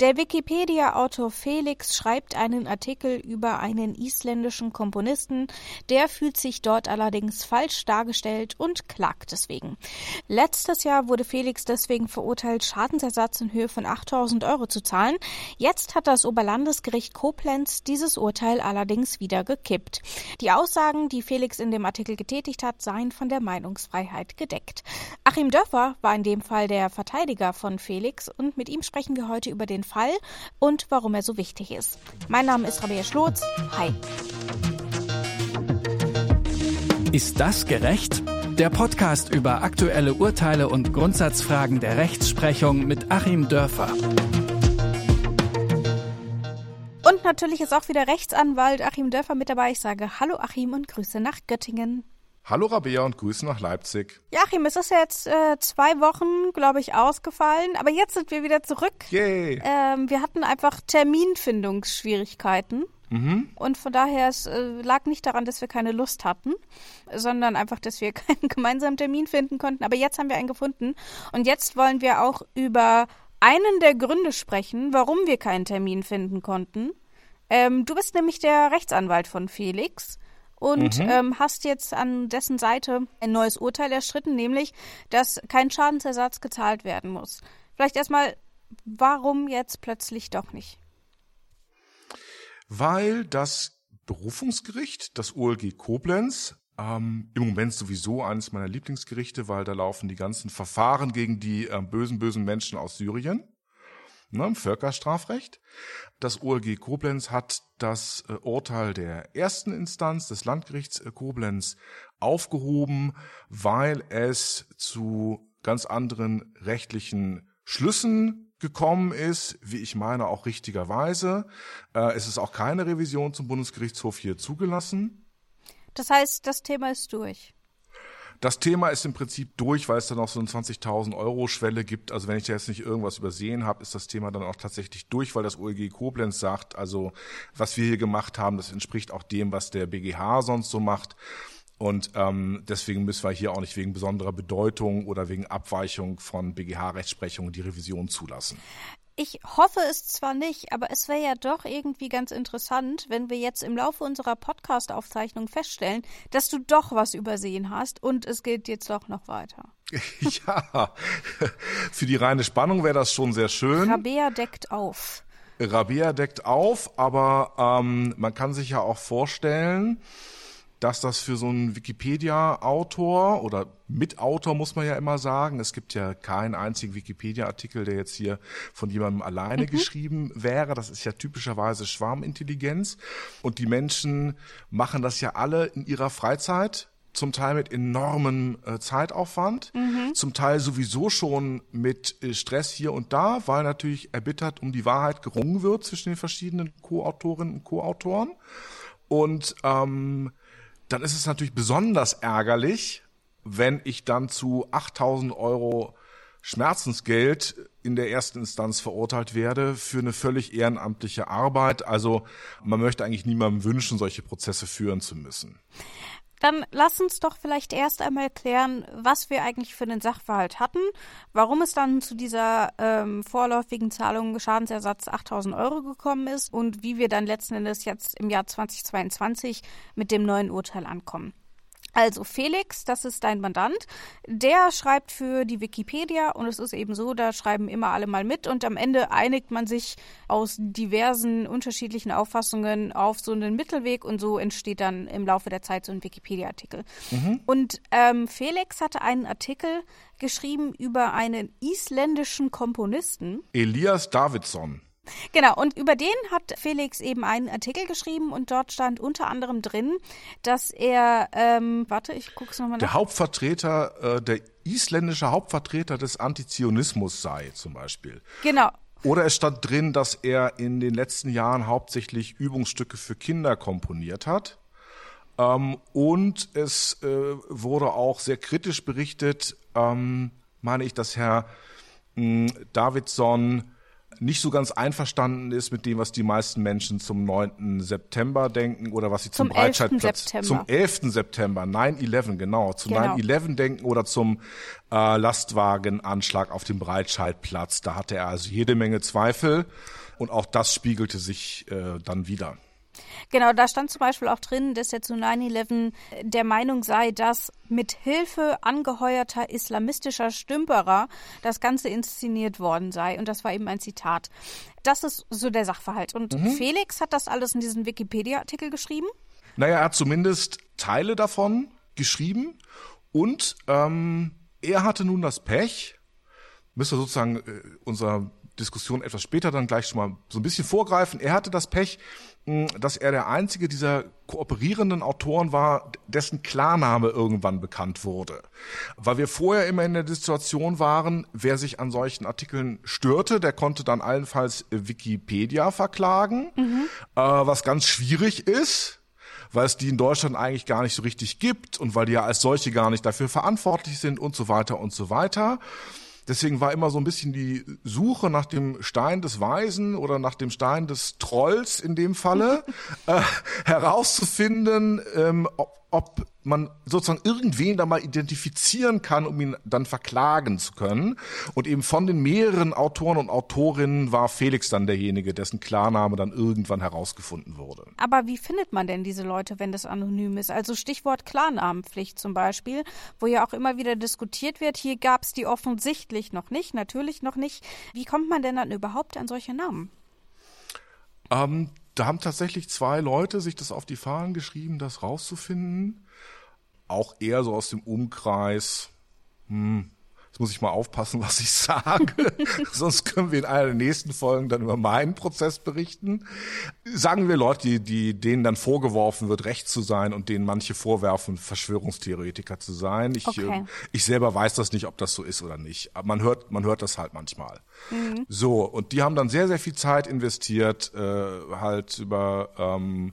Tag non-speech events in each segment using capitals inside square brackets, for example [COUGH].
Der Wikipedia-Autor Felix schreibt einen Artikel über einen isländischen Komponisten, der fühlt sich dort allerdings falsch dargestellt und klagt deswegen. Letztes Jahr wurde Felix deswegen verurteilt, Schadensersatz in Höhe von 8000 Euro zu zahlen. Jetzt hat das Oberlandesgericht Koblenz dieses Urteil allerdings wieder gekippt. Die Aussagen, die Felix in dem Artikel getätigt hat, seien von der Meinungsfreiheit gedeckt. Achim Dörfer war in dem Fall der Verteidiger von Felix und mit ihm sprechen wir heute über den Fall und warum er so wichtig ist. Mein Name ist Rabea Schlotz. Hi. Ist das gerecht? Der Podcast über aktuelle Urteile und Grundsatzfragen der Rechtsprechung mit Achim Dörfer. Und natürlich ist auch wieder Rechtsanwalt Achim Dörfer mit dabei. Ich sage Hallo Achim und Grüße nach Göttingen. Hallo Rabea und Grüße nach Leipzig. Joachim, es ist jetzt äh, zwei Wochen, glaube ich, ausgefallen, aber jetzt sind wir wieder zurück. Yay! Ähm, wir hatten einfach Terminfindungsschwierigkeiten. Mhm. Und von daher, es äh, lag nicht daran, dass wir keine Lust hatten, sondern einfach, dass wir [LAUGHS] keinen gemeinsamen Termin finden konnten. Aber jetzt haben wir einen gefunden. Und jetzt wollen wir auch über einen der Gründe sprechen, warum wir keinen Termin finden konnten. Ähm, du bist nämlich der Rechtsanwalt von Felix und mhm. ähm, hast jetzt an dessen Seite ein neues Urteil erstritten, nämlich, dass kein Schadensersatz gezahlt werden muss. Vielleicht erstmal, warum jetzt plötzlich doch nicht? Weil das Berufungsgericht, das OLG Koblenz, ähm, im Moment sowieso eines meiner Lieblingsgerichte, weil da laufen die ganzen Verfahren gegen die äh, bösen, bösen Menschen aus Syrien ne, Völkerstrafrecht. Das OLG Koblenz hat das äh, Urteil der ersten Instanz des Landgerichts äh, Koblenz aufgehoben, weil es zu ganz anderen rechtlichen Schlüssen gekommen ist, wie ich meine, auch richtigerweise. Äh, es ist auch keine Revision zum Bundesgerichtshof hier zugelassen. Das heißt, das Thema ist durch. Das Thema ist im Prinzip durch, weil es dann noch so eine 20.000 Euro Schwelle gibt. Also wenn ich da jetzt nicht irgendwas übersehen habe, ist das Thema dann auch tatsächlich durch, weil das OEG Koblenz sagt, also was wir hier gemacht haben, das entspricht auch dem, was der BGH sonst so macht. Und ähm, deswegen müssen wir hier auch nicht wegen besonderer Bedeutung oder wegen Abweichung von BGH-Rechtsprechung die Revision zulassen. Ich hoffe es zwar nicht, aber es wäre ja doch irgendwie ganz interessant, wenn wir jetzt im Laufe unserer Podcast-Aufzeichnung feststellen, dass du doch was übersehen hast und es geht jetzt doch noch weiter. [LAUGHS] ja, für die reine Spannung wäre das schon sehr schön. Rabea deckt auf. Rabea deckt auf, aber ähm, man kann sich ja auch vorstellen, dass das für so einen Wikipedia-Autor oder Mitautor muss man ja immer sagen, es gibt ja keinen einzigen Wikipedia-Artikel, der jetzt hier von jemandem alleine mhm. geschrieben wäre. Das ist ja typischerweise Schwarmintelligenz. Und die Menschen machen das ja alle in ihrer Freizeit zum Teil mit enormem äh, Zeitaufwand, mhm. zum Teil sowieso schon mit äh, Stress hier und da, weil natürlich erbittert um die Wahrheit gerungen wird zwischen den verschiedenen Co-Autorinnen und Co-Autoren. Und ähm, dann ist es natürlich besonders ärgerlich, wenn ich dann zu 8000 Euro Schmerzensgeld in der ersten Instanz verurteilt werde für eine völlig ehrenamtliche Arbeit. Also man möchte eigentlich niemandem wünschen, solche Prozesse führen zu müssen. Dann lass uns doch vielleicht erst einmal klären, was wir eigentlich für den Sachverhalt hatten, warum es dann zu dieser ähm, vorläufigen Zahlung Schadensersatz 8000 Euro gekommen ist und wie wir dann letzten Endes jetzt im Jahr 2022 mit dem neuen Urteil ankommen. Also Felix, das ist dein Mandant, der schreibt für die Wikipedia und es ist eben so, da schreiben immer alle mal mit und am Ende einigt man sich aus diversen unterschiedlichen Auffassungen auf so einen Mittelweg und so entsteht dann im Laufe der Zeit so ein Wikipedia-Artikel. Mhm. Und ähm, Felix hatte einen Artikel geschrieben über einen isländischen Komponisten. Elias Davidsson. Genau, und über den hat Felix eben einen Artikel geschrieben und dort stand unter anderem drin, dass er, ähm, warte, ich guck's nochmal nach. Der Hauptvertreter, äh, der isländische Hauptvertreter des Antizionismus sei, zum Beispiel. Genau. Oder es stand drin, dass er in den letzten Jahren hauptsächlich Übungsstücke für Kinder komponiert hat. Ähm, und es äh, wurde auch sehr kritisch berichtet, ähm, meine ich, dass Herr mh, hm, Davidson nicht so ganz einverstanden ist mit dem, was die meisten Menschen zum 9. September denken oder was sie zum, Zum Breitscheidplatz 11. zum September. 11. September 9/11 genau zu Genau. 9/11 denken oder zum äh, Lastwagenanschlag auf dem Breitscheidplatz. Da hatte er also jede Menge Zweifel und auch das spiegelte sich äh, dann wieder. Genau, da stand zum Beispiel auch drin, dass er zu 9-11 der Meinung sei, dass mit Hilfe angeheuerter islamistischer Stümperer das Ganze inszeniert worden sei. Und das war eben ein Zitat. Das ist so der Sachverhalt. Und Felix hat das alles in diesen Wikipedia-Artikel geschrieben. Naja, er hat zumindest Teile davon geschrieben und ähm, er hatte nun das Pech, müssen wir sozusagen äh, unserer Diskussion etwas später dann gleich schon mal so ein bisschen vorgreifen. Er hatte das Pech, dass er der einzige dieser kooperierenden Autoren war, dessen Klarname irgendwann bekannt wurde. Weil wir vorher immer in der Situation waren, wer sich an solchen Artikeln störte, der konnte dann allenfalls Wikipedia verklagen, äh, was ganz schwierig ist weil es die in Deutschland eigentlich gar nicht so richtig gibt und weil die ja als solche gar nicht dafür verantwortlich sind und so weiter und so weiter. Deswegen war immer so ein bisschen die Suche nach dem Stein des Weisen oder nach dem Stein des Trolls in dem Falle [LAUGHS] äh, herauszufinden, ähm, ob, ob man sozusagen irgendwen da mal identifizieren kann, um ihn dann verklagen zu können. Und eben von den mehreren Autoren und Autorinnen war Felix dann derjenige, dessen Klarname dann irgendwann herausgefunden wurde. Aber wie findet man denn diese Leute, wenn das anonym ist? Also Stichwort Klarnamenpflicht zum Beispiel, wo ja auch immer wieder diskutiert wird. Hier gab es die offensichtlich noch nicht, natürlich noch nicht. Wie kommt man denn dann überhaupt an solche Namen? Ähm, da haben tatsächlich zwei Leute sich das auf die Fahnen geschrieben, das rauszufinden. Auch eher so aus dem Umkreis. Hm, jetzt muss ich mal aufpassen, was ich sage. [LAUGHS] Sonst können wir in einer der nächsten Folgen dann über meinen Prozess berichten. Sagen wir Leute, die, die denen dann vorgeworfen wird, recht zu sein und denen manche vorwerfen, Verschwörungstheoretiker zu sein. Ich, Okay. äh, ich selber weiß das nicht, ob das so ist oder nicht. Aber man hört, man hört das halt manchmal. So, und die haben dann sehr, sehr viel Zeit investiert, äh, halt über ähm,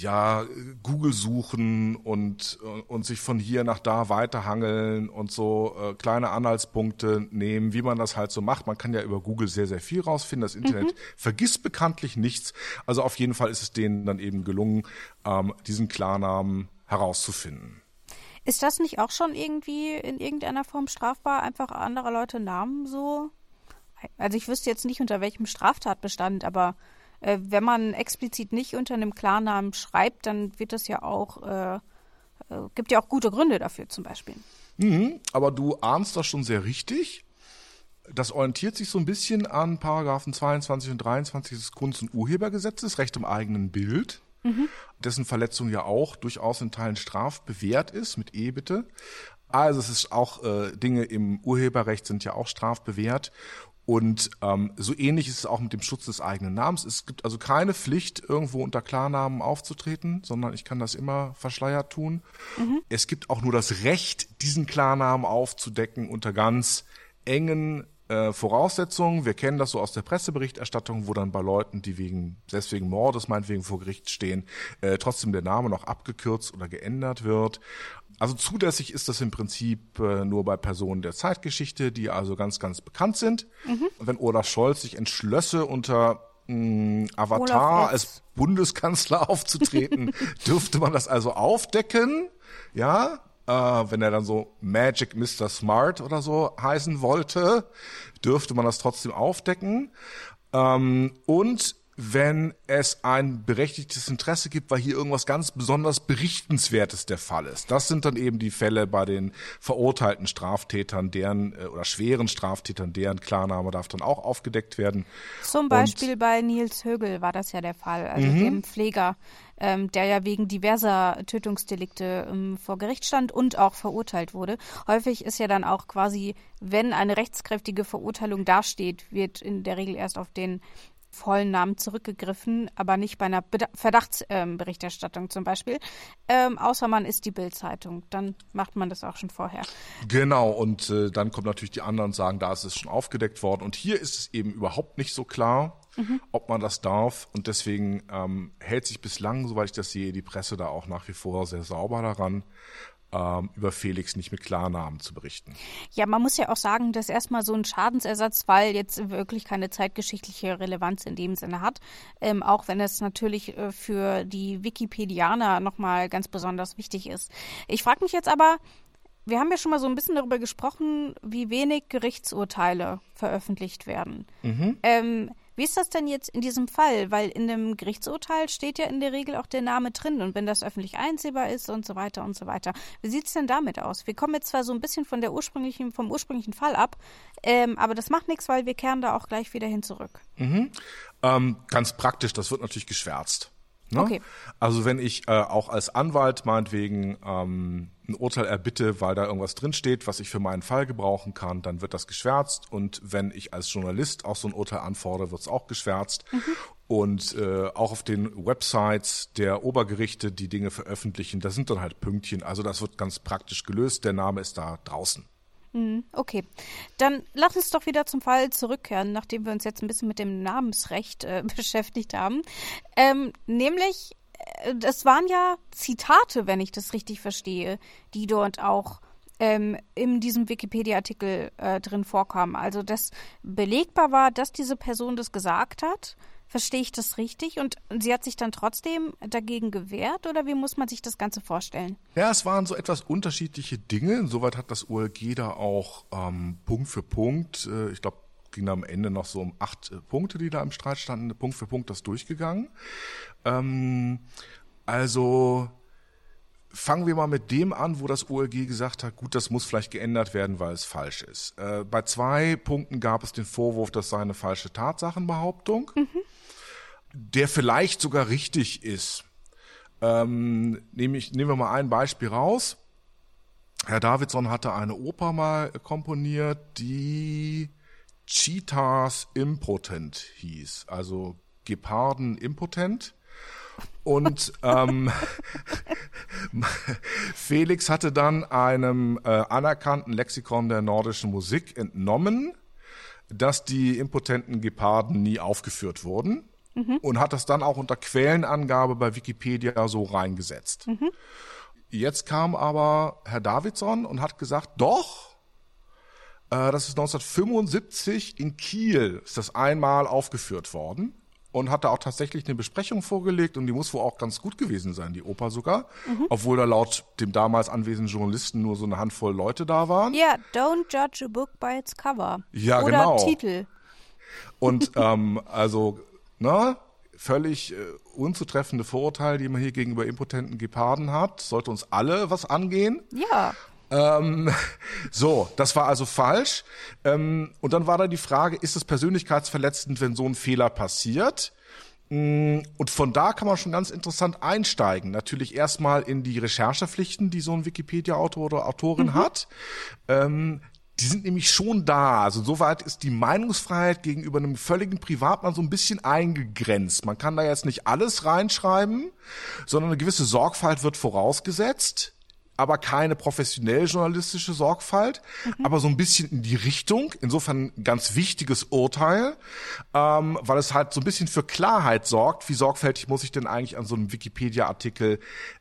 ja, Google suchen und, und sich von hier nach da weiterhangeln und so äh, kleine Anhaltspunkte nehmen, wie man das halt so macht. Man kann ja über Google sehr, sehr viel rausfinden. Das Internet vergisst bekanntlich nichts. Also auf jeden Fall ist es denen dann eben gelungen, ähm, diesen Klarnamen herauszufinden. Ist das nicht auch schon irgendwie in irgendeiner Form strafbar, einfach anderer Leute Namen so? Also ich wüsste jetzt nicht unter welchem Straftatbestand, aber äh, wenn man explizit nicht unter einem Klarnamen schreibt, dann wird das ja auch, äh, äh, gibt ja auch gute Gründe dafür zum Beispiel. Mhm, aber du ahnst das schon sehr richtig. Das orientiert sich so ein bisschen an Paragraphen 22 und 23 des Kunst- und Urhebergesetzes, Recht im eigenen Bild, dessen Verletzung ja auch durchaus in Teilen strafbewehrt ist, mit E bitte. Also es ist auch, äh, Dinge im Urheberrecht sind ja auch strafbewehrt. Und ähm, so ähnlich ist es auch mit dem Schutz des eigenen Namens. Es gibt also keine Pflicht, irgendwo unter Klarnamen aufzutreten, sondern ich kann das immer verschleiert tun. Es gibt auch nur das Recht, diesen Klarnamen aufzudecken unter ganz engen äh, Voraussetzungen. Wir kennen das so aus der Presseberichterstattung, wo dann bei Leuten, die wegen, selbst wegen Mordes meinetwegen vor Gericht stehen, äh, trotzdem der Name noch abgekürzt oder geändert wird. Also zulässig ist das im Prinzip äh, nur bei Personen der Zeitgeschichte, die also ganz, ganz bekannt sind. Und wenn Olaf Scholz sich entschlösse, unter mh, Avatar Olaf X. als Bundeskanzler aufzutreten, [LAUGHS] dürfte man das also aufdecken, ja, äh, wenn er dann so Magic Mr. Smart oder so heißen wollte, dürfte man das trotzdem aufdecken. Ähm, und wenn es ein berechtigtes Interesse gibt, weil hier irgendwas ganz besonders Berichtenswertes der Fall ist. Das sind dann eben die Fälle bei den verurteilten Straftätern, deren äh, oder schweren Straftätern, deren Klarname darf dann auch aufgedeckt werden. Zum Beispiel bei Nils Högel war das ja der Fall, also dem Pfleger, ähm, der ja wegen diverser Tötungsdelikte ähm, vor Gericht stand und auch verurteilt wurde. Häufig ist ja dann auch quasi, wenn eine rechtskräftige Verurteilung dasteht, wird in der Regel erst auf den vollen Namen zurückgegriffen, aber nicht bei einer Beda- Verdachtsberichterstattung zum Beispiel. Ähm, außer man ist die Bildzeitung, dann macht man das auch schon vorher. Genau, und äh, dann kommen natürlich die anderen und sagen, da ist es schon aufgedeckt worden. Und hier ist es eben überhaupt nicht so klar, ob man das darf. Und deswegen ähm, hält sich bislang, soweit ich das sehe, die Presse da auch nach wie vor sehr sauber daran. Ähm, über Felix nicht mit Klarnamen zu berichten. Ja, man muss ja auch sagen, dass erstmal so ein Schadensersatzfall jetzt wirklich keine zeitgeschichtliche Relevanz in dem Sinne hat, ähm, auch wenn es natürlich äh, für die Wikipedianer nochmal ganz besonders wichtig ist. Ich frage mich jetzt aber, wir haben ja schon mal so ein bisschen darüber gesprochen, wie wenig Gerichtsurteile veröffentlicht werden. Mhm. Ähm, wie ist das denn jetzt in diesem Fall? Weil in dem Gerichtsurteil steht ja in der Regel auch der Name drin und wenn das öffentlich einsehbar ist und so weiter und so weiter. Wie sieht es denn damit aus? Wir kommen jetzt zwar so ein bisschen von der ursprünglichen, vom ursprünglichen Fall ab, ähm, aber das macht nichts, weil wir kehren da auch gleich wieder hin zurück. Mhm. Ähm, ganz praktisch, das wird natürlich geschwärzt. Ne? Okay. Also wenn ich äh, auch als Anwalt meinetwegen ähm, ein Urteil erbitte, weil da irgendwas drinsteht, was ich für meinen Fall gebrauchen kann, dann wird das geschwärzt. Und wenn ich als Journalist auch so ein Urteil anfordere, wird es auch geschwärzt. Mhm. Und äh, auch auf den Websites der Obergerichte, die Dinge veröffentlichen, da sind dann halt Pünktchen. Also das wird ganz praktisch gelöst. Der Name ist da draußen. Mhm, okay, dann lass uns doch wieder zum Fall zurückkehren, nachdem wir uns jetzt ein bisschen mit dem Namensrecht äh, [LAUGHS] beschäftigt haben. Ähm, nämlich, äh, das waren ja Zitate, wenn ich das richtig verstehe, die dort auch ähm, in diesem Wikipedia-Artikel äh, drin vorkamen. Also, dass belegbar war, dass diese Person das gesagt hat Verstehe ich das richtig? Und sie hat sich dann trotzdem dagegen gewehrt oder wie muss man sich das Ganze vorstellen? Ja, es waren so etwas unterschiedliche Dinge. Insoweit hat das OLG da auch ähm, Punkt für Punkt, äh, ich glaube, ging am Ende noch so um acht äh, Punkte, die da im Streit standen, Punkt für Punkt das durchgegangen. Ähm, also fangen wir mal mit dem an, wo das OLG gesagt hat, gut, das muss vielleicht geändert werden, weil es falsch ist. Äh, bei zwei Punkten gab es den Vorwurf, das sei eine falsche Tatsachenbehauptung. Mhm der vielleicht sogar richtig ist. Ähm, nämlich, nehmen wir mal ein Beispiel raus. Herr Davidson hatte eine Oper mal komponiert, die Cheetahs Impotent hieß, also Geparden Impotent. Und ähm, [LAUGHS] Felix hatte dann einem äh, anerkannten Lexikon der nordischen Musik entnommen, dass die impotenten Geparden nie aufgeführt wurden mhm. und hat das dann auch unter Quellenangabe bei Wikipedia so reingesetzt. Mhm. Jetzt kam aber Herr Davidson und hat gesagt, doch, äh, das ist 1975 in Kiel, ist das einmal aufgeführt worden und hat da auch tatsächlich eine Besprechung vorgelegt und die muss wohl auch ganz gut gewesen sein, die Oper sogar, mhm. obwohl da laut dem damals anwesenden Journalisten nur so eine Handvoll Leute da waren. Ja, don't judge a book by its cover. Ja, Oder genau. Titel. Und ähm, also na, völlig äh, unzutreffende Vorurteile, die man hier gegenüber impotenten Geparden hat. Sollte uns alle was angehen. Ja. Ähm, [LAUGHS] so, das war also falsch. Ähm, und dann war da die Frage, ist es persönlichkeitsverletzend, wenn so ein Fehler passiert? Mm, und von da kann man schon ganz interessant einsteigen. Natürlich erstmal in die Recherchepflichten, die so ein Wikipedia-Autor oder Autorin mhm. hat. Ähm, die sind nämlich schon da. Also soweit ist die Meinungsfreiheit gegenüber einem völligen Privatmann so ein bisschen eingegrenzt. Man kann da jetzt nicht alles reinschreiben, sondern eine gewisse Sorgfalt wird vorausgesetzt aber keine professionell journalistische Sorgfalt, mhm. aber so ein bisschen in die Richtung. Insofern ein ganz wichtiges Urteil, ähm, weil es halt so ein bisschen für Klarheit sorgt. Wie sorgfältig muss ich denn eigentlich an so einem Wikipedia-Artikel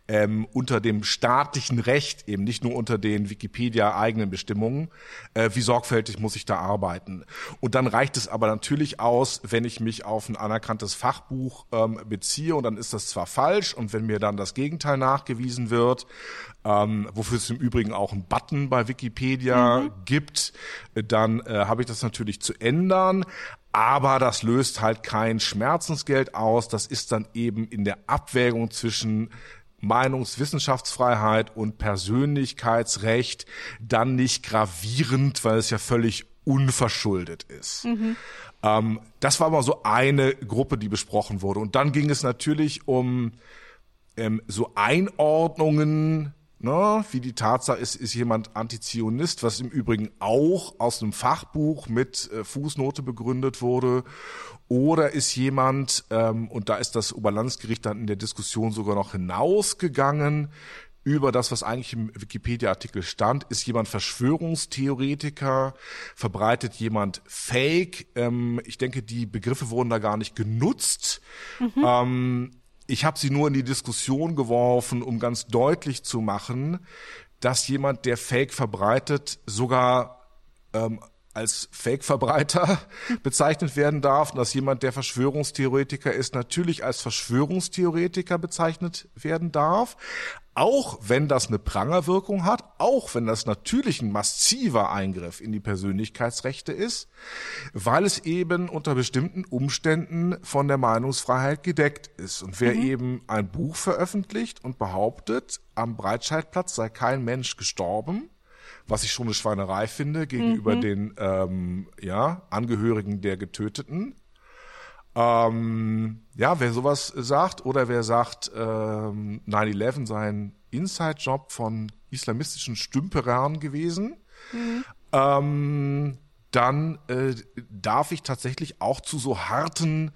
ähm, unter dem staatlichen Recht, eben nicht nur unter den Wikipedia-eigenen Bestimmungen, äh, wie sorgfältig muss ich da arbeiten. Und dann reicht es aber natürlich aus, wenn ich mich auf ein anerkanntes Fachbuch ähm, beziehe und dann ist das zwar falsch und wenn mir dann das Gegenteil nachgewiesen wird, ähm, wofür es im Übrigen auch einen Button bei Wikipedia mhm. gibt, dann äh, habe ich das natürlich zu ändern. Aber das löst halt kein Schmerzensgeld aus. Das ist dann eben in der Abwägung zwischen Meinungswissenschaftsfreiheit und Persönlichkeitsrecht dann nicht gravierend, weil es ja völlig unverschuldet ist. Mhm. Ähm, das war mal so eine Gruppe, die besprochen wurde. Und dann ging es natürlich um ähm, so Einordnungen Ne, wie die Tatsache ist, ist jemand Antizionist, was im Übrigen auch aus einem Fachbuch mit äh, Fußnote begründet wurde. Oder ist jemand, ähm, und da ist das Oberlandesgericht dann in der Diskussion sogar noch hinausgegangen, über das, was eigentlich im Wikipedia-Artikel stand. Ist jemand Verschwörungstheoretiker? Verbreitet jemand Fake? Ähm, ich denke, die Begriffe wurden da gar nicht genutzt. Mhm. Ähm, ich habe sie nur in die Diskussion geworfen, um ganz deutlich zu machen, dass jemand, der Fake verbreitet, sogar ähm, als Fake-Verbreiter [LAUGHS] bezeichnet werden darf und dass jemand, der Verschwörungstheoretiker ist, natürlich als Verschwörungstheoretiker bezeichnet werden darf. Auch wenn das eine Prangerwirkung hat, auch wenn das natürlich ein massiver Eingriff in die Persönlichkeitsrechte ist, weil es eben unter bestimmten Umständen von der Meinungsfreiheit gedeckt ist. Und wer mhm. eben ein Buch veröffentlicht und behauptet, am Breitscheidplatz sei kein Mensch gestorben, was ich schon eine Schweinerei finde gegenüber mhm. den ähm, ja, Angehörigen der Getöteten. Ähm, ja, wer sowas sagt oder wer sagt, ähm, 9-11 sei ein Inside-Job von islamistischen Stümperern gewesen, mhm. ähm, dann äh, darf ich tatsächlich auch zu so harten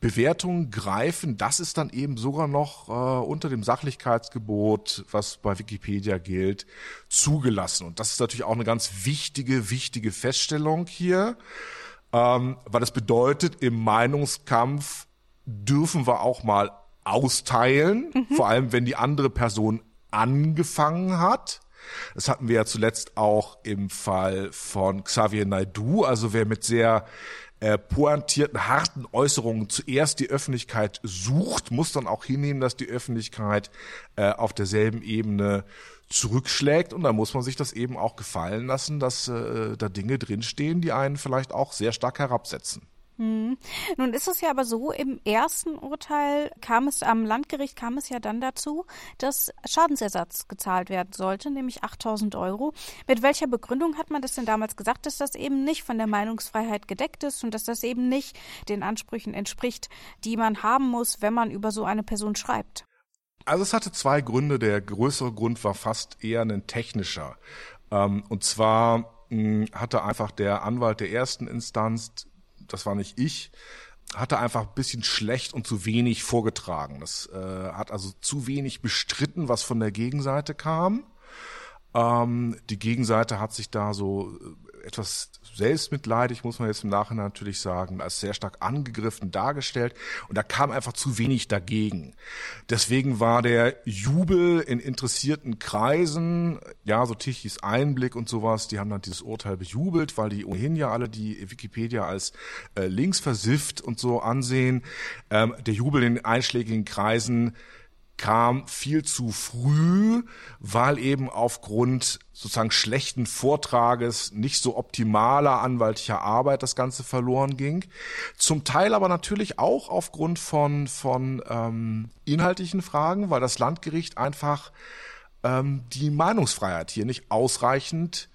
Bewertungen greifen, das ist dann eben sogar noch äh, unter dem Sachlichkeitsgebot, was bei Wikipedia gilt, zugelassen. Und das ist natürlich auch eine ganz wichtige, wichtige Feststellung hier, ähm, weil das bedeutet, im Meinungskampf dürfen wir auch mal austeilen, mhm. vor allem wenn die andere Person angefangen hat. Das hatten wir ja zuletzt auch im Fall von Xavier Naidu, also wer mit sehr äh, pointierten, harten Äußerungen zuerst die Öffentlichkeit sucht, muss dann auch hinnehmen, dass die Öffentlichkeit äh, auf derselben Ebene zurückschlägt und da muss man sich das eben auch gefallen lassen, dass äh, da Dinge drinstehen, die einen vielleicht auch sehr stark herabsetzen. Hm. Nun ist es ja aber so, im ersten Urteil kam es, am Landgericht kam es ja dann dazu, dass Schadensersatz gezahlt werden sollte, nämlich 8000 Euro. Mit welcher Begründung hat man das denn damals gesagt, dass das eben nicht von der Meinungsfreiheit gedeckt ist und dass das eben nicht den Ansprüchen entspricht, die man haben muss, wenn man über so eine Person schreibt? Also es hatte zwei Gründe. Der größere Grund war fast eher ein technischer. Ähm, und zwar hm, hatte einfach der Anwalt der ersten Instanz das war nicht ich, hatte einfach ein bisschen schlecht und zu wenig vorgetragen. Das äh, hat also zu wenig bestritten, was von der Gegenseite kam. Ähm, die Gegenseite hat sich da so äh, etwas selbstmitleidig, muss man jetzt im Nachhinein natürlich sagen, als sehr stark angegriffen dargestellt. Und da kam einfach zu wenig dagegen. Deswegen war der Jubel in interessierten Kreisen, ja, so Tichys Einblick und sowas, die haben dann dieses Urteil bejubelt, weil die ohnehin ja alle die Wikipedia als äh, linksversifft und so ansehen. Ähm, der Jubel in einschlägigen Kreisen kam viel zu früh, weil eben aufgrund sozusagen schlechten Vortrages, nicht so optimaler anwaltlicher Arbeit das Ganze verloren ging. Zum Teil aber natürlich auch aufgrund von, von ähm, inhaltlichen Fragen, weil das Landgericht einfach ähm, die Meinungsfreiheit hier nicht ausreichend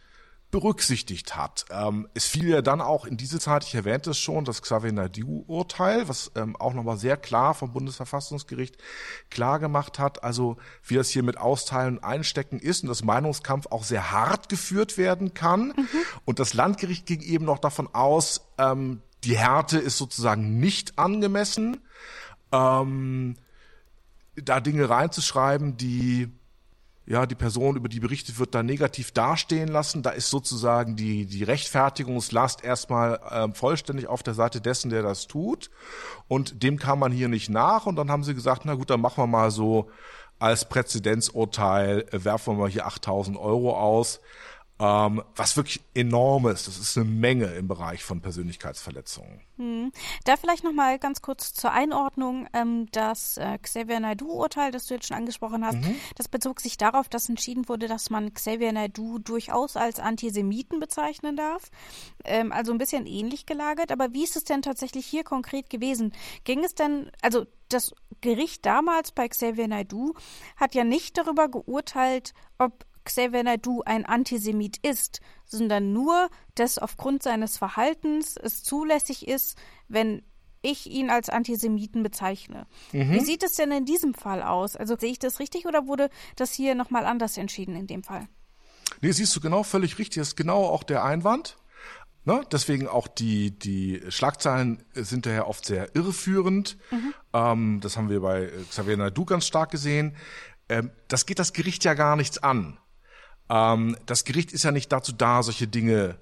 berücksichtigt hat. Ähm, es fiel ja dann auch in diese Zeit, ich erwähnte es schon, das Xavier Naidu-Urteil, was ähm, auch nochmal sehr klar vom Bundesverfassungsgericht klar gemacht hat, also wie das hier mit Austeilen und Einstecken ist und dass Meinungskampf auch sehr hart geführt werden kann. Mhm. Und das Landgericht ging eben noch davon aus, ähm, die Härte ist sozusagen nicht angemessen, ähm, da Dinge reinzuschreiben, die ja, die Person, über die berichtet wird, da negativ dastehen lassen. Da ist sozusagen die, die Rechtfertigungslast erstmal ähm, vollständig auf der Seite dessen, der das tut. Und dem kam man hier nicht nach. Und dann haben sie gesagt, na gut, dann machen wir mal so als Präzedenzurteil, äh, werfen wir mal hier 8000 Euro aus ähm, was wirklich enorm ist. Das ist eine Menge im Bereich von Persönlichkeitsverletzungen. Hm. Da vielleicht noch mal ganz kurz zur Einordnung. Ähm, das äh, Xavier Naidoo-Urteil, das du jetzt schon angesprochen hast, mhm. das bezog sich darauf, dass entschieden wurde, dass man Xavier Naidoo durchaus als Antisemiten bezeichnen darf. Ähm, also ein bisschen ähnlich gelagert. Aber wie ist es denn tatsächlich hier konkret gewesen? Ging es denn, also das Gericht damals bei Xavier Naidoo hat ja nicht darüber geurteilt, ob Xavier Naidoo ein Antisemit ist, sondern nur, dass aufgrund seines Verhaltens es zulässig ist, wenn ich ihn als Antisemiten bezeichne. Mhm. Wie sieht es denn in diesem Fall aus? Also sehe ich das richtig oder wurde das hier nochmal anders entschieden in dem Fall? Nee, siehst du genau völlig richtig. Das ist genau auch der Einwand. Ne? Deswegen auch die, die Schlagzeilen sind daher oft sehr irreführend. Mhm. Ähm, das haben wir bei Xavier Naidu ganz stark gesehen. Ähm, das geht das Gericht ja gar nichts an. Ähm, das Gericht ist ja nicht dazu da, solche Dinge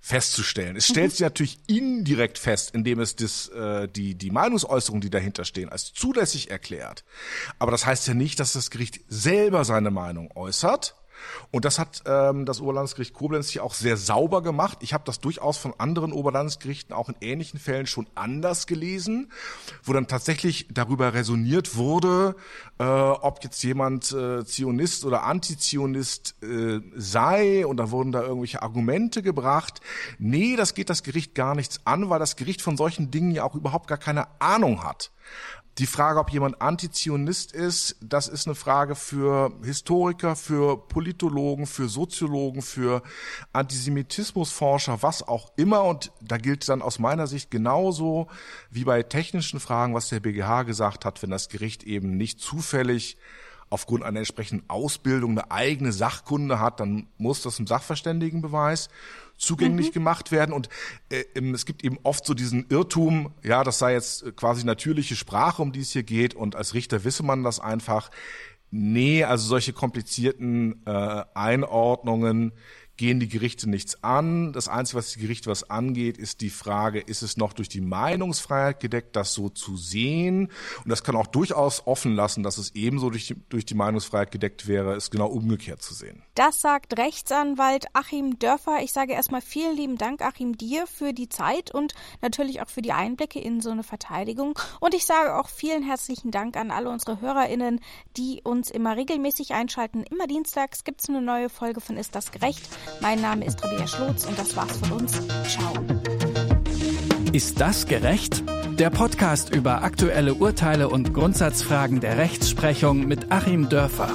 festzustellen. Es stellt mhm. sie natürlich indirekt fest, indem es das, äh, die, die Meinungsäußerungen, die dahinter stehen, als zulässig erklärt. Aber das heißt ja nicht, dass das Gericht selber seine Meinung äußert, Und das hat ähm, das Oberlandesgericht Koblenz hier auch sehr sauber gemacht. Ich habe das durchaus von anderen Oberlandesgerichten auch in ähnlichen Fällen schon anders gelesen, wo dann tatsächlich darüber resoniert wurde, äh, ob jetzt jemand äh, Zionist oder Antizionist äh, sei. Und da wurden da irgendwelche Argumente gebracht. Nee, das geht das Gericht gar nichts an, weil das Gericht von solchen Dingen ja auch überhaupt gar keine Ahnung hat. Die Frage, ob jemand Antizionist ist, das ist eine Frage für Historiker, für Politologen, für Soziologen, für Antisemitismusforscher, was auch immer. Und da gilt dann aus meiner Sicht genauso wie bei technischen Fragen, was der BGH gesagt hat, wenn das Gericht eben nicht zufällig aufgrund einer entsprechenden Ausbildung eine eigene Sachkunde hat, dann muss das im Sachverständigenbeweis zugänglich mhm. gemacht werden. Und äh, es gibt eben oft so diesen Irrtum, ja, das sei jetzt quasi natürliche Sprache, um die es hier geht. Und als Richter wisse man das einfach. Nee, also solche komplizierten äh, Einordnungen gehen die Gerichte nichts an. Das Einzige, was die Gerichte was angeht, ist die Frage, ist es noch durch die Meinungsfreiheit gedeckt, das so zu sehen? Und das kann auch durchaus offen lassen, dass es ebenso durch die, durch die Meinungsfreiheit gedeckt wäre, es genau umgekehrt zu sehen. Das sagt Rechtsanwalt Achim Dörfer. Ich sage erstmal vielen lieben Dank, Achim, dir für die Zeit und natürlich auch für die Einblicke in so eine Verteidigung. Und ich sage auch vielen herzlichen Dank an alle unsere HörerInnen, die uns immer regelmäßig einschalten. Immer dienstags gibt es eine neue Folge von Ist das gerecht? Mein Name ist Rabia Schlotz und das war's von uns. Ciao. Ist das gerecht? Der Podcast über aktuelle Urteile und Grundsatzfragen der Rechtsprechung mit Achim Dörfer.